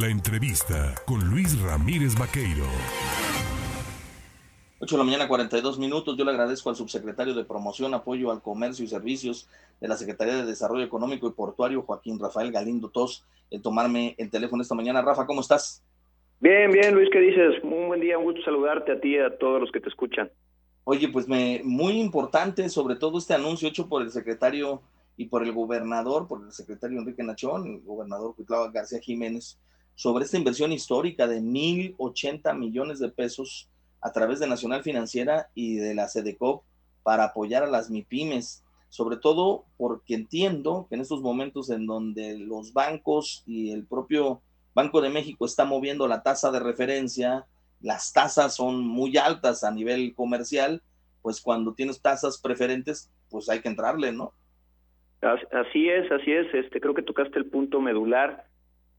La entrevista con Luis Ramírez Vaqueiro. 8 de la mañana, 42 minutos. Yo le agradezco al subsecretario de Promoción, Apoyo al Comercio y Servicios de la Secretaría de Desarrollo Económico y Portuario, Joaquín Rafael Galindo Tos, el tomarme el teléfono esta mañana. Rafa, ¿cómo estás? Bien, bien, Luis, ¿qué dices? Un buen día, un gusto saludarte a ti y a todos los que te escuchan. Oye, pues me, muy importante, sobre todo este anuncio hecho por el secretario y por el gobernador, por el secretario Enrique Nachón, el gobernador Cuitlava García Jiménez, sobre esta inversión histórica de 1.080 millones de pesos a través de Nacional Financiera y de la SEDECOP para apoyar a las MIPIMES, sobre todo porque entiendo que en estos momentos en donde los bancos y el propio Banco de México está moviendo la tasa de referencia, las tasas son muy altas a nivel comercial, pues cuando tienes tasas preferentes, pues hay que entrarle, ¿no? Así es, así es. Este, creo que tocaste el punto medular.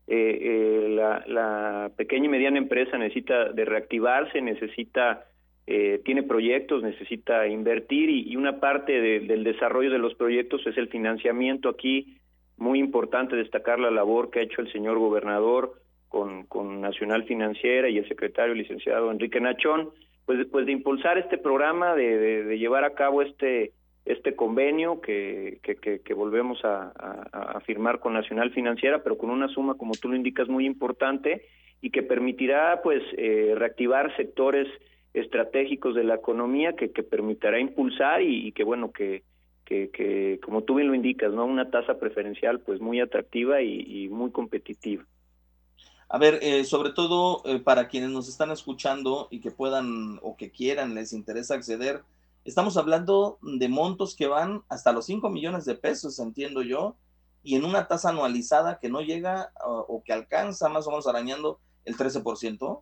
Eh, eh, la, la, pequeña y mediana empresa necesita de reactivarse, necesita, eh, tiene proyectos, necesita invertir y, una parte del desarrollo de los proyectos es el financiamiento. Aquí, muy importante destacar la labor que ha hecho el señor gobernador con, con Nacional Financiera y el secretario licenciado Enrique Nachón, pues, pues de impulsar este programa, de, de llevar a cabo este este convenio que, que, volvemos a, firmar con Nacional Financiera, pero con una suma, como tú lo indicas, muy importante y que permitirá pues eh, reactivar sectores estratégicos de la economía que, que permitirá impulsar y, que bueno que, que, como tú bien lo indicas no una tasa preferencial pues muy atractiva y, muy competitiva. A ver eh, sobre todo eh, para quienes nos están escuchando y que puedan o que quieran les interesa acceder Estamos hablando de montos que van hasta los 5 millones de pesos, entiendo yo, y en una tasa anualizada que no llega o que alcanza más o menos arañando el 13%.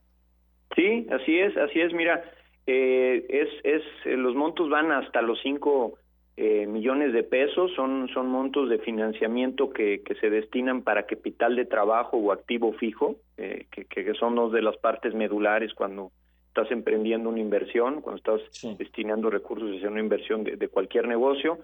Sí, así es, así es. Mira, eh, es, es, eh, los montos van hasta los 5 eh, millones de pesos, son, son montos de financiamiento que, que se destinan para capital de trabajo o activo fijo, que, que son dos de las partes medulares cuando estás emprendiendo una inversión, cuando estás destinando recursos hacia una inversión de, cualquier negocio.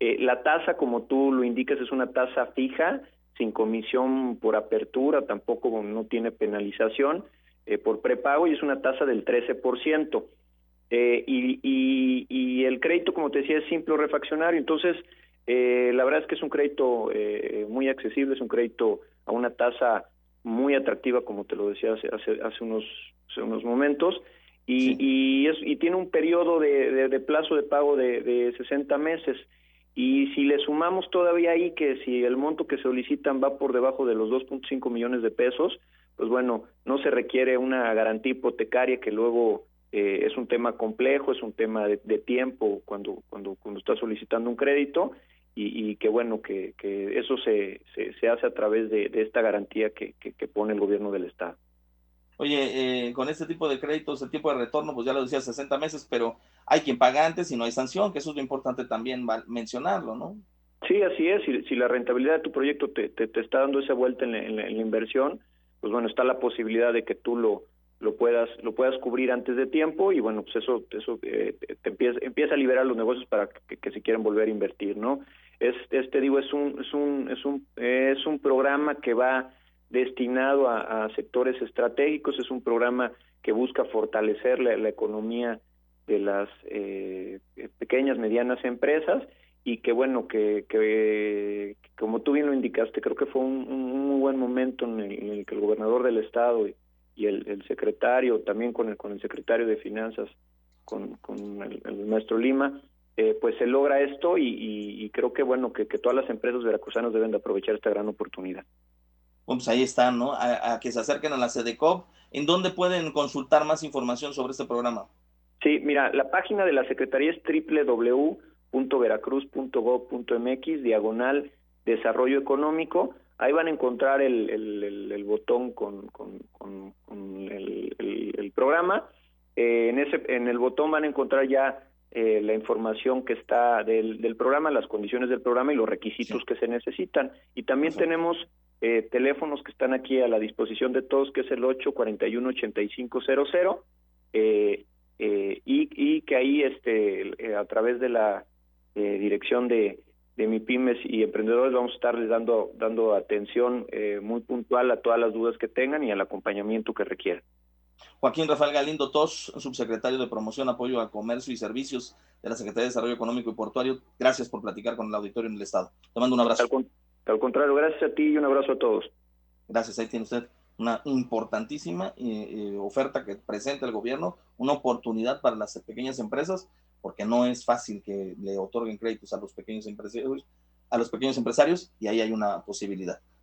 Eh, la tasa, como tú lo indicas, es una tasa fija, sin comisión por apertura, tampoco no tiene penalización eh, por prepago y es una tasa del 13%. Eh, y, y, y, el crédito, como te decía, es simple o refaccionario. Entonces, eh, la verdad es que es un crédito eh, muy accesible, es un crédito a una tasa muy atractiva, como te lo decía hace, hace, hace unos hace unos momentos, y, y, es, y tiene un periodo de, de, plazo de pago de, de 60 meses. Y si le sumamos todavía ahí que si el monto que solicitan va por debajo de los 2.5 millones de pesos, pues bueno, no se requiere una garantía hipotecaria que luego eh, es un tema complejo, es un tema de, tiempo cuando, cuando, cuando está solicitando un crédito y, y que bueno, que, que eso se, se, se hace a través de, de esta garantía que, que, que pone el gobierno del Estado. Oye, eh, con este tipo de créditos, el tiempo de retorno, pues ya lo decía, 60 meses, pero hay quien paga antes y no hay sanción, que eso es lo importante también mencionarlo, ¿no? Sí, así es. Si, si la rentabilidad de tu proyecto te, te, está dando esa vuelta en la, inversión, pues bueno, está la posibilidad de que tú lo, lo puedas lo puedas cubrir antes de tiempo y bueno pues eso eso eh, te empieza empieza a liberar los negocios para que, que, se quieran volver a invertir no es este digo es un es un es un es un programa que va destinado a, sectores estratégicos, es un programa que busca fortalecer la, economía de las eh, pequeñas, medianas empresas y que bueno, que, que, como tú bien lo indicaste, creo que fue un, muy buen momento en el, que el gobernador del estado y, el, secretario, también con el, con el secretario de Finanzas, con, con el, maestro Lima, eh, pues se logra esto y, creo que bueno, que, todas las empresas veracruzanas deben de aprovechar esta gran oportunidad. Pues ahí están, ¿no? A, que se acerquen a la CEDECOP. ¿En dónde pueden consultar más información sobre este programa? Sí, mira, la página de la Secretaría es www.veracruz.gov.mx, diagonal desarrollo económico. Ahí van a encontrar el, el, botón con, con, el, programa. Eh, en, ese, en el botón van a encontrar ya eh, la información que está del, del, programa, las condiciones del programa y los requisitos que se necesitan. Y también tenemos eh, teléfonos que están aquí a la disposición de todos, que es el 841-8500, eh, eh, y, y que ahí este, eh, a través de la dirección de, de MIPIMES y emprendedores vamos a estarles dando, dando atención eh, muy puntual a todas las dudas que tengan y al acompañamiento que requieran. Joaquín Rafael Galindo Tos, subsecretario de Promoción, Apoyo al Comercio y Servicios de la Secretaría de Desarrollo Económico y Portuario, gracias por platicar con el auditorio en el Estado. Te mando un abrazo. Al, contrario, gracias a ti y un abrazo a todos. Gracias, ahí tiene usted una importantísima eh, eh, oferta que presenta el gobierno, una oportunidad para las pequeñas empresas, porque no es fácil que le otorguen créditos a los pequeños empresarios, a los pequeños empresarios y ahí hay una posibilidad.